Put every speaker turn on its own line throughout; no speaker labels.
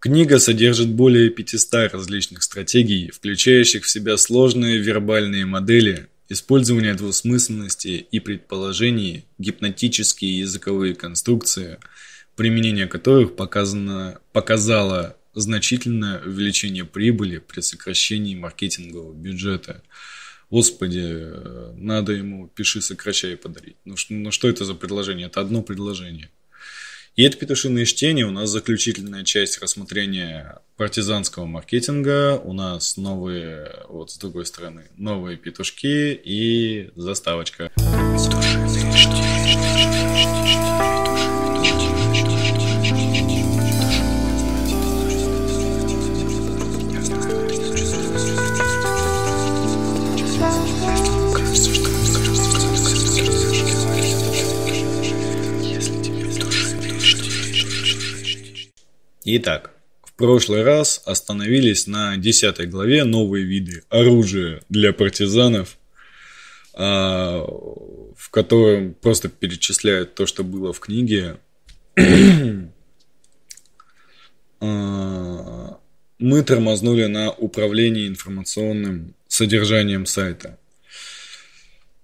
Книга содержит более 500 различных стратегий, включающих в себя сложные вербальные модели, использование двусмысленности и предположений, гипнотические языковые конструкции, применение которых показано, показало значительное увеличение прибыли при сокращении маркетингового бюджета. Господи, надо ему «пиши, сокращай» подарить. Ну, ну что это за предложение? Это одно предложение. И это петушиное чтение у нас заключительная часть рассмотрения партизанского маркетинга. У нас новые, вот с другой стороны, новые петушки и заставочка. Петушиное чтение. Итак, в прошлый раз остановились на 10 главе новые виды оружия для партизанов, а, в котором просто перечисляют то, что было в книге. А, мы тормознули на управлении информационным содержанием сайта.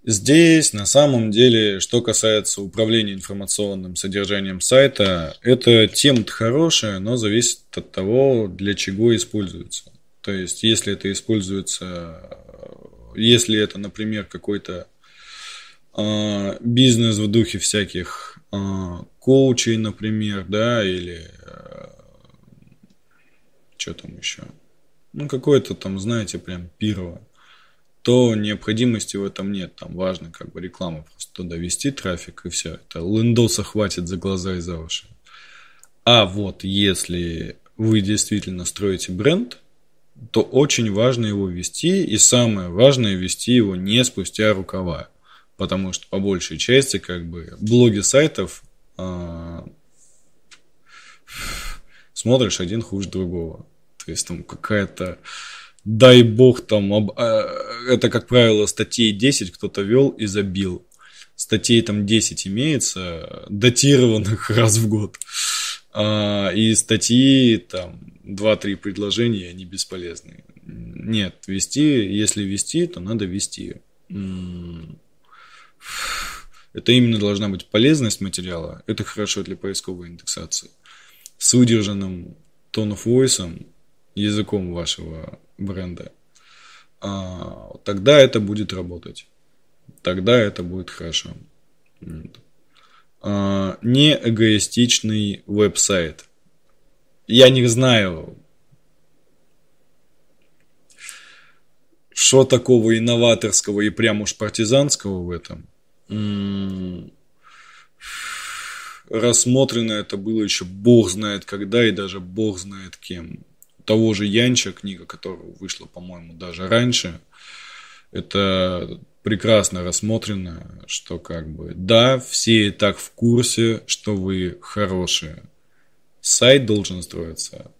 Здесь, на самом деле, что касается управления информационным содержанием сайта, это тема-то хорошая, но зависит от того, для чего используется. То есть, если это используется, если это, например, какой-то э, бизнес в духе всяких э, коучей, например, да, или э, что там еще, ну, какое-то там, знаете, прям пирово то необходимости в этом нет. Там важно как бы реклама просто туда вести трафик и все. Это лендоса хватит за глаза и за уши. А вот если вы действительно строите бренд, то очень важно его вести, и самое важное вести его не спустя рукава. Потому что по большей части как бы блоги сайтов э, смотришь один хуже другого. То есть там какая-то дай бог там, об, э, это, как правило, статей 10 кто-то вел и забил. Статей там 10 имеется, датированных раз в год. А, и статьи там 2-3 предложения, они бесполезны. Нет, вести, если вести, то надо вести. Это именно должна быть полезность материала. Это хорошо для поисковой индексации. С выдержанным tone of voice, языком вашего бренда, тогда это будет работать. Тогда это будет хорошо. А, не эгоистичный веб-сайт. Я не знаю, что такого инноваторского и прям уж партизанского в этом. Рассмотрено это было еще бог знает когда и даже бог знает кем того же Янча, книга, которая вышла, по-моему, даже раньше, это прекрасно рассмотрено, что как бы, да, все и так в курсе, что вы хорошие. Сайт должен строиться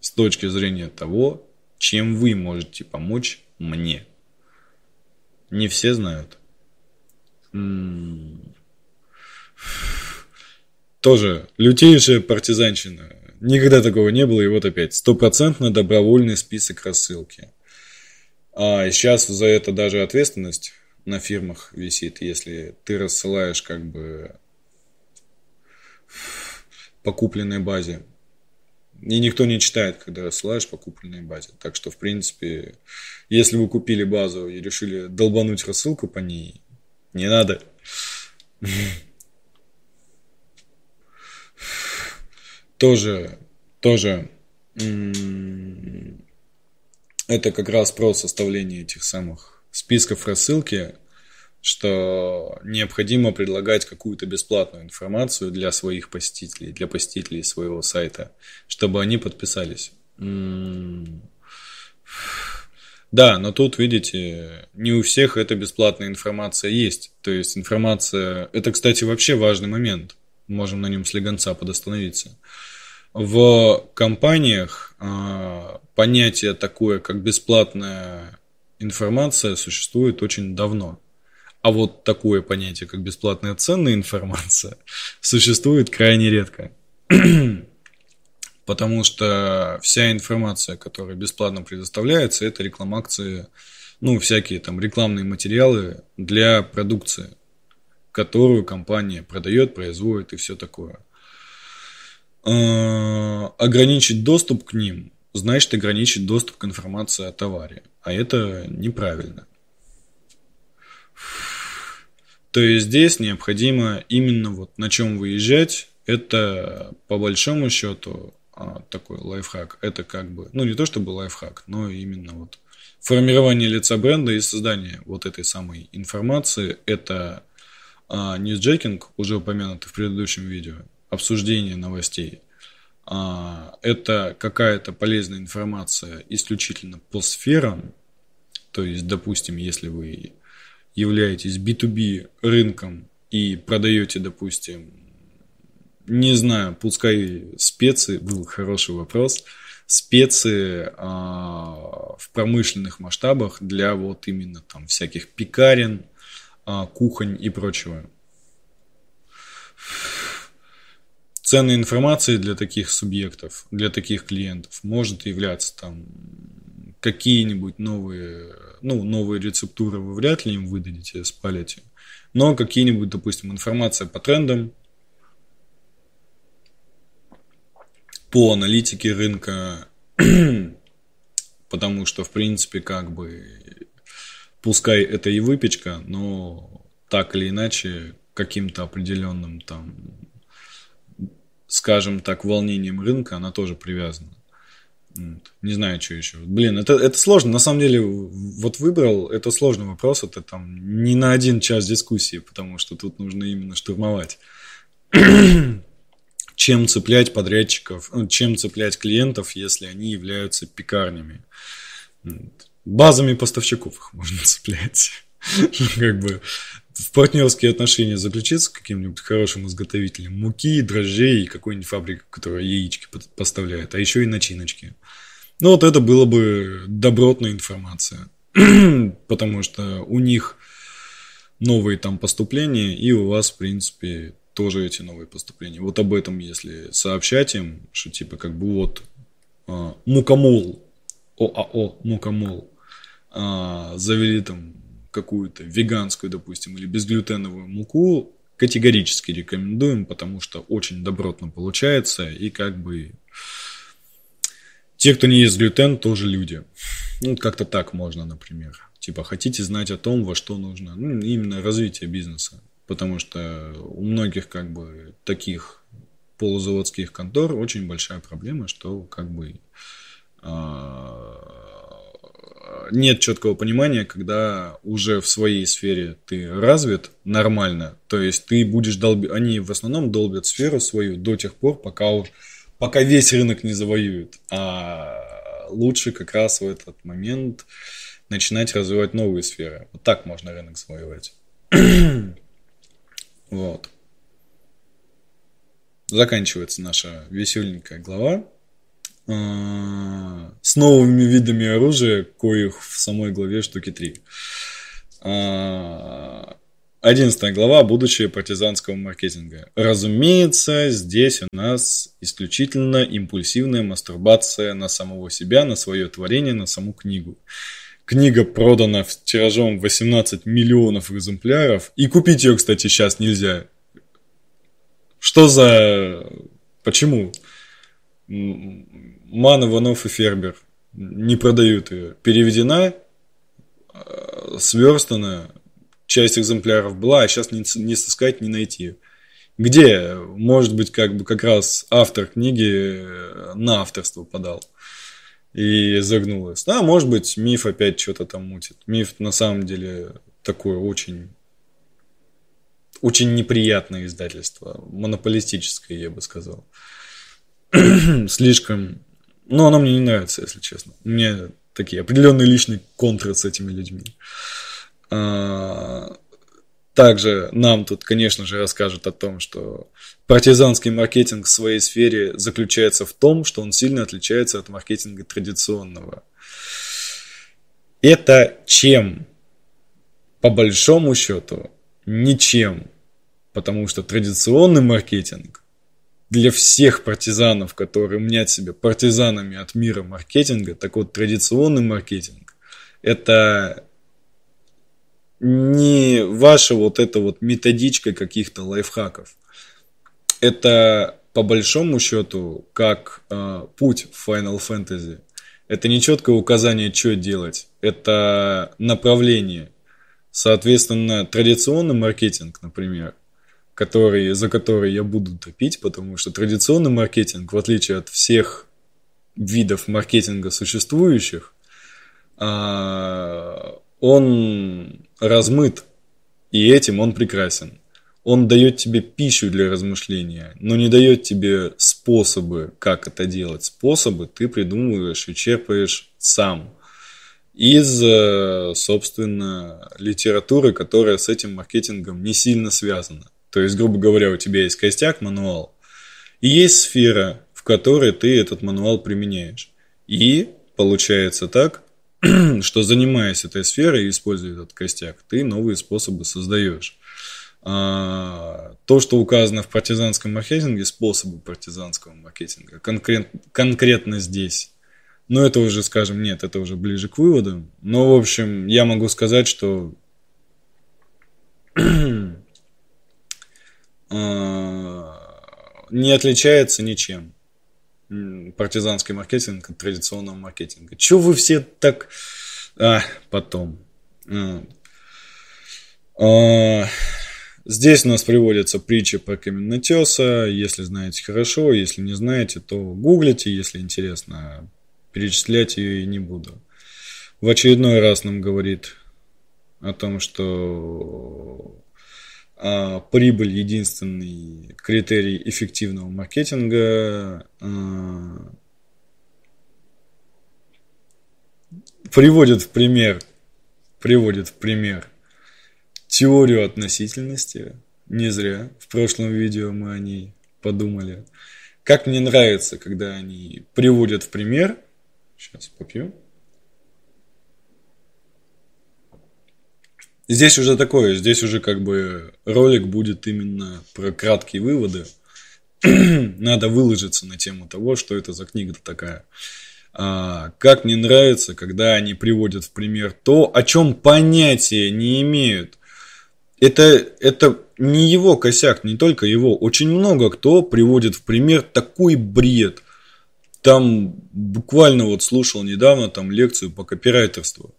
с точки зрения того, чем вы можете помочь мне. Не все знают. Тоже лютейшая партизанщина Никогда такого не было, и вот опять. Стопроцентно добровольный список рассылки. А сейчас за это даже ответственность на фирмах висит, если ты рассылаешь как бы по купленной базе. И никто не читает, когда рассылаешь по купленной базе. Так что, в принципе, если вы купили базу и решили долбануть рассылку по ней, не надо. Тоже, тоже это как раз про составление этих самых списков рассылки, что необходимо предлагать какую-то бесплатную информацию для своих посетителей, для посетителей своего сайта, чтобы они подписались. Да, но тут, видите, не у всех эта бесплатная информация есть. То есть информация... Это, кстати, вообще важный момент. Можем на нем слегонца подостановиться. В компаниях а, понятие такое, как бесплатная информация, существует очень давно. А вот такое понятие, как бесплатная ценная информация, существует крайне редко. Потому что вся информация, которая бесплатно предоставляется, это рекламакции, ну, всякие там рекламные материалы для продукции, которую компания продает, производит и все такое. А, ограничить доступ к ним значит ограничить доступ к информации о товаре. А это неправильно. То есть здесь необходимо именно вот на чем выезжать. Это по большому счету а, такой лайфхак. Это как бы, ну не то чтобы лайфхак, но именно вот формирование лица бренда и создание вот этой самой информации. Это а, ньюсджекинг, уже упомянутый в предыдущем видео, обсуждение новостей. А, это какая-то полезная информация исключительно по сферам. То есть, допустим, если вы являетесь B2B рынком и продаете, допустим, не знаю, пускай специи, был хороший вопрос, специи а, в промышленных масштабах для вот именно там всяких пекарен, кухонь и прочего. Ценной информацией для таких субъектов, для таких клиентов может являться там какие-нибудь новые, ну, новые рецептуры вы вряд ли им выдадите, спалите, но какие-нибудь, допустим, информация по трендам, по аналитике рынка, потому что, в принципе, как бы, пускай это и выпечка, но так или иначе, каким-то определенным там, скажем так, волнением рынка она тоже привязана. Не знаю, что еще. Блин, это, это сложно. На самом деле, вот выбрал, это сложный вопрос. Это там не на один час дискуссии, потому что тут нужно именно штурмовать. чем цеплять подрядчиков, ну, чем цеплять клиентов, если они являются пекарнями. Базами поставщиков их можно цеплять. Как бы в партнерские отношения заключиться с каким-нибудь хорошим изготовителем муки, дрожжей и какой-нибудь фабрикой, которая яички поставляет, а еще и начиночки. Ну, вот это было бы добротная информация. Потому что у них новые там поступления, и у вас, в принципе, тоже эти новые поступления. Вот об этом, если сообщать им, что типа как бы вот а, Мукомол, ОАО Мукомол, а, завели там какую-то веганскую, допустим, или безглютеновую муку, категорически рекомендуем, потому что очень добротно получается, и как бы те, кто не ест глютен, тоже люди. Ну, как-то так можно, например. Типа, хотите знать о том, во что нужно, ну, именно развитие бизнеса. Потому что у многих, как бы, таких полузаводских контор очень большая проблема, что, как бы, а, нет четкого понимания, когда уже в своей сфере ты развит нормально, то есть ты будешь долбить, они в основном долбят сферу свою до тех пор, пока, пока весь рынок не завоюет, а лучше как раз в этот момент начинать развивать новые сферы. Вот так можно рынок завоевать. вот. Заканчивается наша веселенькая глава. А, с новыми видами оружия, коих в самой главе штуки три. А, одиннадцатая глава «Будущее партизанского маркетинга». Разумеется, здесь у нас исключительно импульсивная мастурбация на самого себя, на свое творение, на саму книгу. Книга продана в тиражом 18 миллионов экземпляров. И купить ее, кстати, сейчас нельзя. Что за... Почему? Ман, Иванов и Фербер не продают ее. Переведена, э, сверстана, часть экземпляров была, а сейчас не, не сыскать, не найти. Где, может быть, как бы как раз автор книги э, на авторство подал и загнулась. Да, может быть, миф опять что-то там мутит. Миф на самом деле такое очень очень неприятное издательство, монополистическое, я бы сказал. Слишком но оно мне не нравится, если честно. У меня такие определенные личные контры с этими людьми. А, также нам тут, конечно же, расскажут о том, что партизанский маркетинг в своей сфере заключается в том, что он сильно отличается от маркетинга традиционного. Это чем? По большому счету, ничем. Потому что традиционный маркетинг для всех партизанов, которые мнят себя партизанами от мира маркетинга, так вот традиционный маркетинг – это не ваша вот эта вот методичка каких-то лайфхаков. Это по большому счету как э, путь в Final Fantasy. Это не четкое указание, что делать. Это направление. Соответственно, традиционный маркетинг, например, который, за который я буду топить, потому что традиционный маркетинг, в отличие от всех видов маркетинга существующих, а, он размыт, и этим он прекрасен. Он дает тебе пищу для размышления, но не дает тебе способы, как это делать. Способы ты придумываешь и черпаешь сам из, э, собственно, литературы, которая с этим маркетингом не сильно связана. То есть, грубо говоря, у тебя есть костяк, мануал, и есть сфера, в которой ты этот мануал применяешь. И получается так, что занимаясь этой сферой и используя этот костяк, ты новые способы создаешь. А, то, что указано в партизанском маркетинге, способы партизанского маркетинга, конкрет, конкретно здесь, но это уже, скажем, нет, это уже ближе к выводам. Но, в общем, я могу сказать, что не отличается ничем партизанский маркетинг от традиционного маркетинга. Чего вы все так... А, потом. А. А, здесь у нас приводится притча про каменотеса. Если знаете, хорошо. Если не знаете, то гуглите. Если интересно, перечислять ее и не буду. В очередной раз нам говорит о том, что а, прибыль единственный критерий эффективного маркетинга. А, приводит в пример, приводит в пример теорию относительности. Не зря в прошлом видео мы о ней подумали. Как мне нравится, когда они приводят в пример. Сейчас попью. Здесь уже такое, здесь уже как бы ролик будет именно про краткие выводы. Надо выложиться на тему того, что это за книга-то такая. А, как мне нравится, когда они приводят в пример то, о чем понятия не имеют. Это, это не его косяк, не только его. Очень много кто приводит в пример такой бред. Там буквально вот слушал недавно там лекцию по копирайтерству.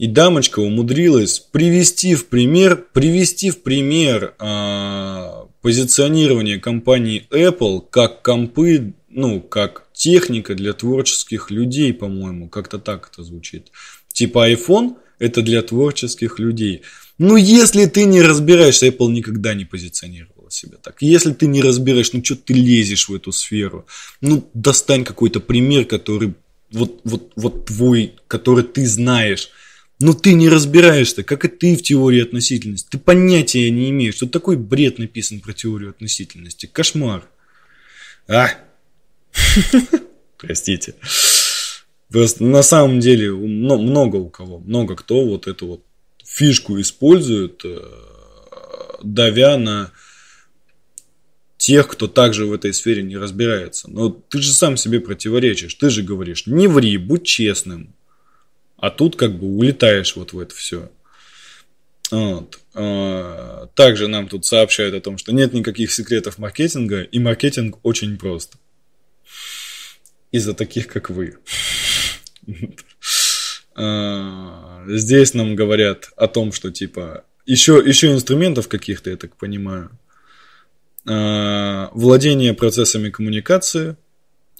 И дамочка умудрилась привести в пример, привести в пример э, позиционирование компании Apple как компы, ну, как техника для творческих людей, по-моему, как-то так это звучит. Типа iPhone это для творческих людей. Ну, если ты не разбираешься, Apple никогда не позиционировала себя так. Если ты не разбираешь, ну, что ты лезешь в эту сферу? Ну, достань какой-то пример, который вот, вот, вот твой, который ты знаешь но ты не разбираешься, как и ты в теории относительности. Ты понятия не имеешь, что такой бред написан про теорию относительности. Кошмар. А? Простите. Просто на самом деле много у кого, много кто вот эту вот фишку использует, э, давя на тех, кто также в этой сфере не разбирается. Но ты же сам себе противоречишь. Ты же говоришь, не ври, будь честным. А тут как бы улетаешь вот в это все. Вот. А, также нам тут сообщают о том, что нет никаких секретов маркетинга, и маркетинг очень прост. Из-за таких, как вы. А, здесь нам говорят о том, что типа еще, еще инструментов каких-то, я так понимаю. А, владение процессами коммуникации –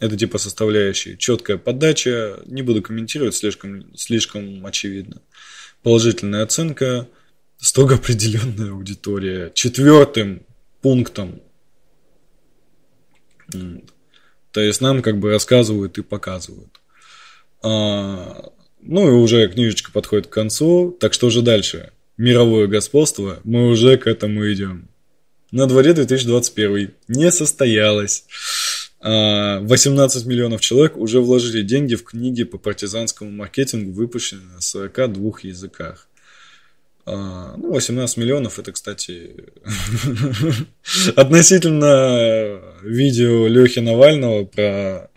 это типа составляющие. Четкая подача. Не буду комментировать, слишком, слишком очевидно. Положительная оценка. Строго определенная аудитория. Четвертым пунктом. То есть нам как бы рассказывают и показывают. А, ну и уже книжечка подходит к концу. Так что же дальше? Мировое господство. Мы уже к этому идем. На дворе 2021. Не состоялось. 18 а, миллионов человек уже вложили деньги в книги по партизанскому маркетингу, выпущенные на 42 языках. А, ну, 18 миллионов, это, кстати, относительно видео Лехи Навального про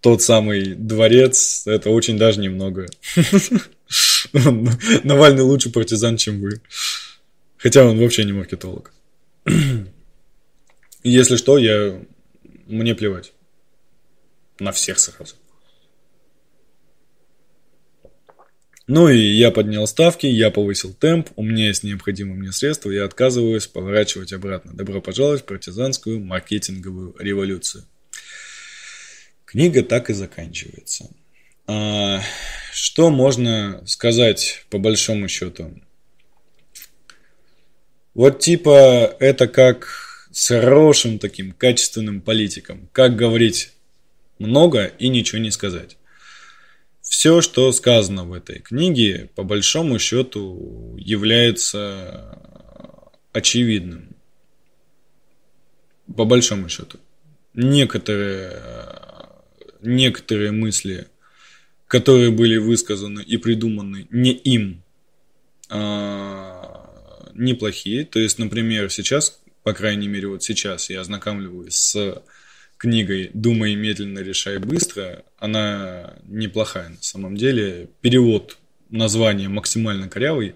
тот самый дворец, это очень даже немного. Навальный лучше партизан, чем вы. Хотя он вообще не маркетолог. Если что, я... Мне плевать. На всех сразу. Ну и я поднял ставки, я повысил темп, у меня есть необходимые мне средства, я отказываюсь поворачивать обратно. Добро пожаловать в партизанскую маркетинговую революцию. Книга так и заканчивается. А, что можно сказать по большому счету? Вот типа это как с хорошим таким качественным политиком. Как говорить много и ничего не сказать. Все, что сказано в этой книге, по большому счету, является очевидным. По большому счету. Некоторые, некоторые мысли, которые были высказаны и придуманы не им, а неплохие. То есть, например, сейчас, по крайней мере, вот сейчас я ознакомливаюсь с книгой «Думай медленно, решай быстро», она неплохая на самом деле. Перевод названия максимально корявый.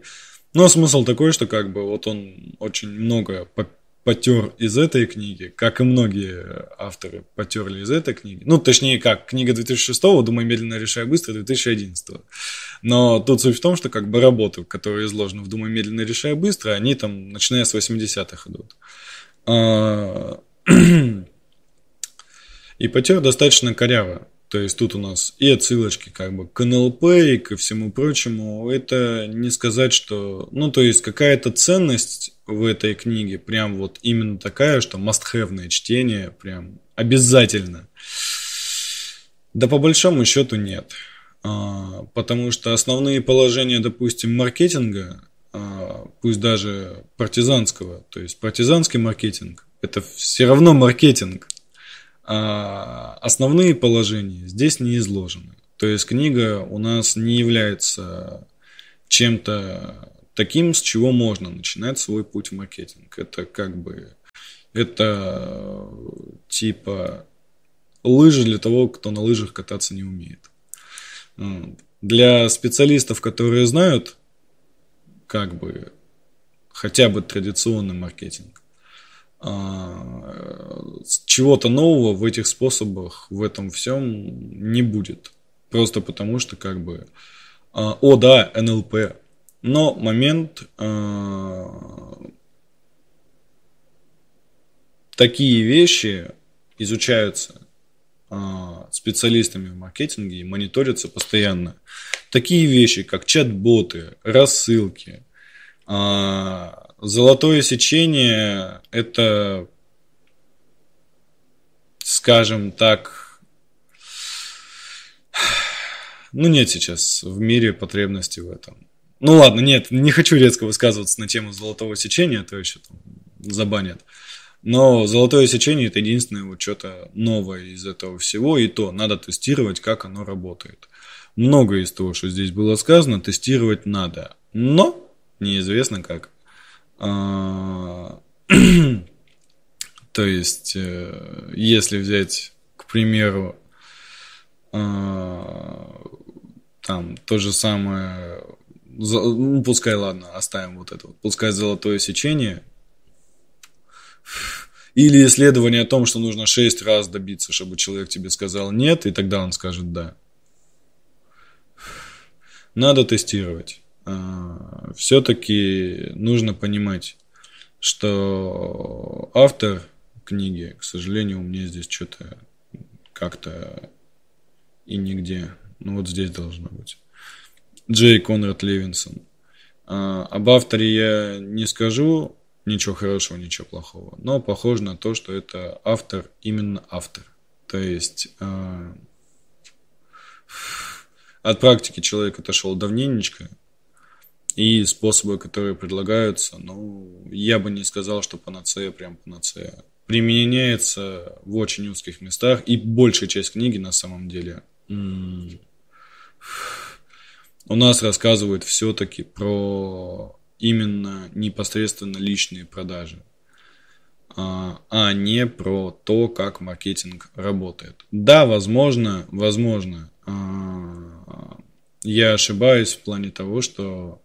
Но смысл такой, что как бы вот он очень много потер из этой книги, как и многие авторы потерли из этой книги. Ну, точнее, как, книга 2006 «Думай медленно, решай быстро» 2011 Но тут суть в том, что как бы работы, которые изложены в «Думай медленно, решай быстро», они там, начиная с 80-х идут. А, И потер достаточно коряво. То есть тут у нас и отсылочки как бы к НЛП и ко всему прочему. Это не сказать, что... Ну, то есть какая-то ценность в этой книге прям вот именно такая, что must-have чтение прям обязательно. Да по большому счету нет. А, потому что основные положения, допустим, маркетинга, а, пусть даже партизанского, то есть партизанский маркетинг, это все равно маркетинг. А основные положения здесь не изложены. То есть книга у нас не является чем-то таким, с чего можно начинать свой путь в маркетинг. Это как бы, это типа лыжи для того, кто на лыжах кататься не умеет. Для специалистов, которые знают, как бы, хотя бы традиционный маркетинг, а, чего-то нового в этих способах, в этом всем не будет. Просто потому что как бы, а, о да, НЛП, но момент а, такие вещи изучаются специалистами в маркетинге и мониторятся постоянно. Такие вещи, как чат-боты, рассылки, Золотое сечение – это, скажем так, ну нет сейчас в мире потребности в этом. Ну ладно, нет, не хочу резко высказываться на тему золотого сечения, то еще там забанят. Но золотое сечение это единственное вот что-то новое из этого всего, и то надо тестировать, как оно работает. Многое из того, что здесь было сказано, тестировать надо, но неизвестно как. А, то есть, э, если взять, к примеру, а, там то же самое, ну пускай ладно, оставим вот это, пускай золотое сечение, или исследование о том, что нужно шесть раз добиться, чтобы человек тебе сказал нет, и тогда он скажет да. Надо тестировать. А, все-таки нужно понимать, что автор книги, к сожалению, у меня здесь что-то как-то и нигде. Ну вот здесь должно быть. Джей Конрад Левинсон. А, об авторе я не скажу ничего хорошего, ничего плохого, но похоже на то, что это автор, именно автор. То есть а, от практики человек отошел давненечко, и способы, которые предлагаются, ну, я бы не сказал, что панацея прям панацея. Применяется в очень узких местах, и большая часть книги на самом деле у нас рассказывают все-таки про именно непосредственно личные продажи, а, а не про то, как маркетинг работает. Да, возможно, возможно, а, я ошибаюсь в плане того, что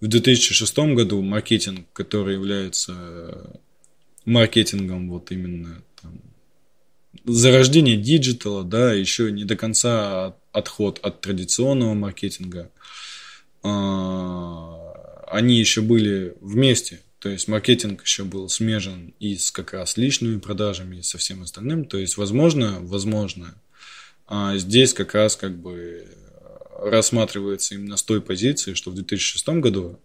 в 2006 году маркетинг, который является маркетингом вот именно там, зарождение диджитала, да, еще не до конца отход от традиционного маркетинга, а, они еще были вместе. То есть маркетинг еще был смежен и с как раз личными продажами, и со всем остальным. То есть, возможно, возможно, а здесь как раз как бы рассматривается именно с той позиции, что в 2006 году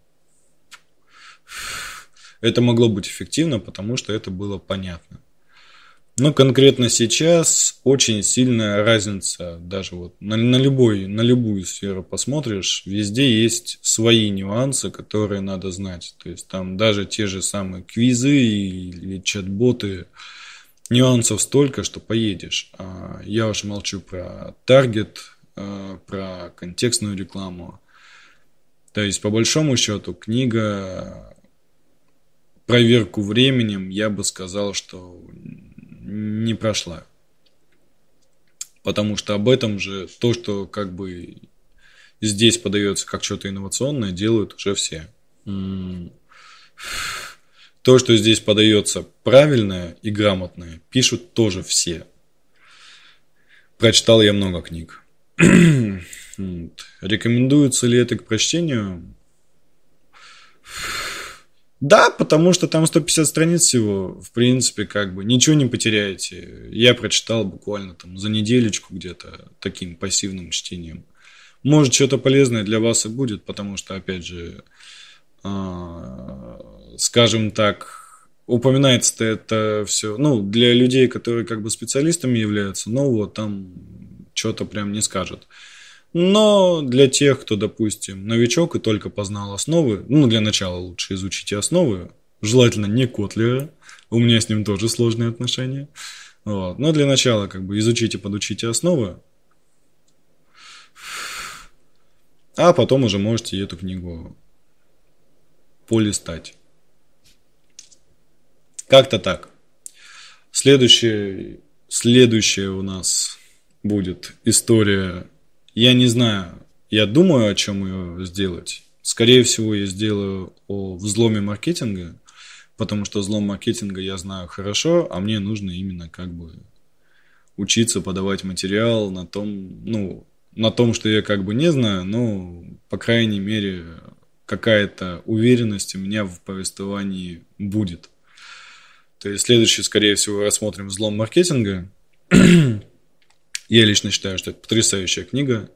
это могло быть эффективно, потому что это было понятно. Но конкретно сейчас очень сильная разница, даже вот на, на, любой, на любую сферу посмотришь, везде есть свои нюансы, которые надо знать. То есть там даже те же самые квизы или чат-боты, нюансов столько, что поедешь. А я уж молчу про таргет, про контекстную рекламу. То есть, по большому счету, книга проверку временем, я бы сказал, что не прошла. Потому что об этом же то, что как бы здесь подается как что-то инновационное, делают уже все. То, что здесь подается правильное и грамотное, пишут тоже все. Прочитал я много книг. Рекомендуется ли это к прочтению? Да, потому что там 150 страниц всего, в принципе, как бы ничего не потеряете. Я прочитал буквально там за неделечку где-то таким пассивным чтением. Может, что-то полезное для вас и будет, потому что, опять же, а, скажем так, упоминается это все, ну, для людей, которые как бы специалистами являются, ну, вот там что-то прям не скажет. Но для тех, кто, допустим, новичок и только познал основы, ну, для начала лучше изучите основы, желательно не Котлера, у меня с ним тоже сложные отношения. Вот. Но для начала как бы изучите, подучите основы, а потом уже можете эту книгу полистать. Как-то так. Следующее, следующее у нас будет история я не знаю, я думаю, о чем ее сделать. Скорее всего, я сделаю о взломе маркетинга, потому что взлом маркетинга я знаю хорошо, а мне нужно именно как бы учиться подавать материал на том, ну, на том, что я как бы не знаю, но, по крайней мере, какая-то уверенность у меня в повествовании будет. То есть следующий, скорее всего, рассмотрим взлом маркетинга. Я лично считаю, что это потрясающая книга.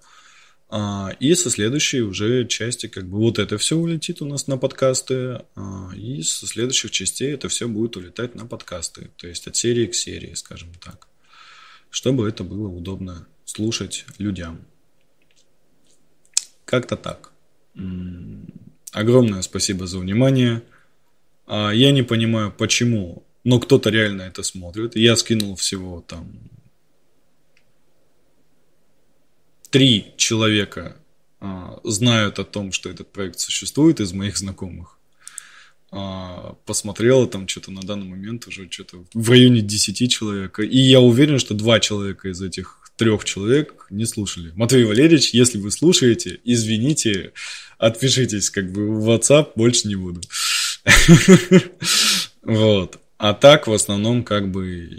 А, и со следующей уже части, как бы вот это все улетит у нас на подкасты, а, и со следующих частей это все будет улетать на подкасты, то есть от серии к серии, скажем так, чтобы это было удобно слушать людям. Как-то так. Огромное спасибо за внимание. А, я не понимаю, почему, но кто-то реально это смотрит. Я скинул всего там три человека а, знают о том, что этот проект существует из моих знакомых. А, посмотрела там что-то на данный момент уже что-то в районе 10 человек. И я уверен, что два человека из этих трех человек не слушали. Матвей Валерьевич, если вы слушаете, извините, отпишитесь как бы в WhatsApp, больше не буду. Вот. А так, в основном, как бы,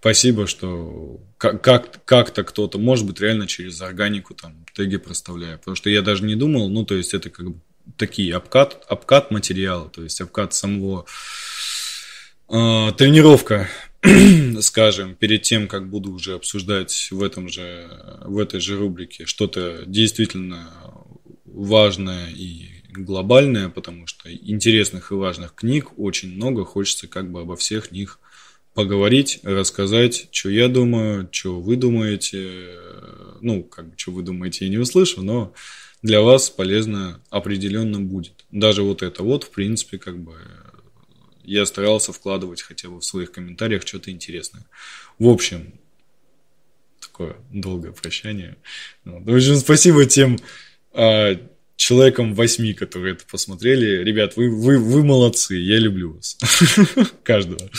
спасибо, что как, как, как-то кто-то, может быть, реально через органику там теги проставляю. Потому что я даже не думал, ну, то есть это как бы такие обкат, обкат материала, то есть обкат самого э, тренировка, скажем, перед тем, как буду уже обсуждать в этом же, в этой же рубрике что-то действительно важное и глобальное, потому что интересных и важных книг очень много, хочется как бы обо всех них поговорить, рассказать, что я думаю, что вы думаете. Ну, как что вы думаете, я не услышу, но для вас полезно определенно будет. Даже вот это вот, в принципе, как бы я старался вкладывать хотя бы в своих комментариях что-то интересное. В общем, такое долгое прощание. В общем, спасибо тем а, человеком восьми, которые это посмотрели. Ребят, вы, вы, вы молодцы, я люблю вас. Каждого.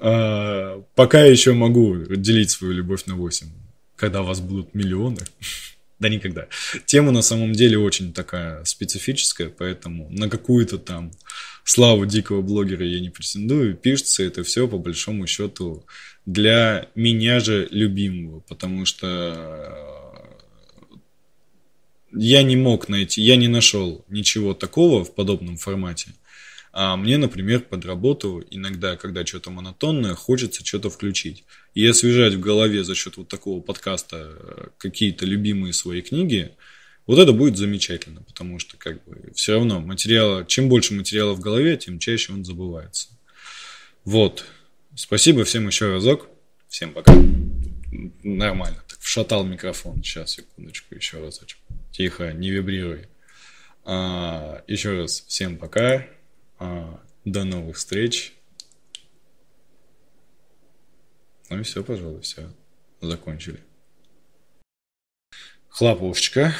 А, пока еще могу делить свою любовь на восемь. Когда у вас будут миллионы. Да никогда. Тема на самом деле очень такая специфическая, поэтому на какую-то там славу дикого блогера я не претендую. Пишется это все по большому счету для меня же любимого, потому что я не мог найти, я не нашел ничего такого в подобном формате. А мне, например, под работу иногда, когда что-то монотонное, хочется что-то включить. И освежать в голове за счет вот такого подкаста э, какие-то любимые свои книги, вот это будет замечательно, потому что как бы все равно материала, чем больше материала в голове, тем чаще он забывается. Вот. Спасибо всем еще разок. Всем пока. Нормально. Так, вшатал микрофон. Сейчас, секундочку, еще разочек. Тихо, не вибрируй. А, еще раз всем пока. А, до новых встреч. Ну и все, пожалуй, все. Закончили. Хлопушечка.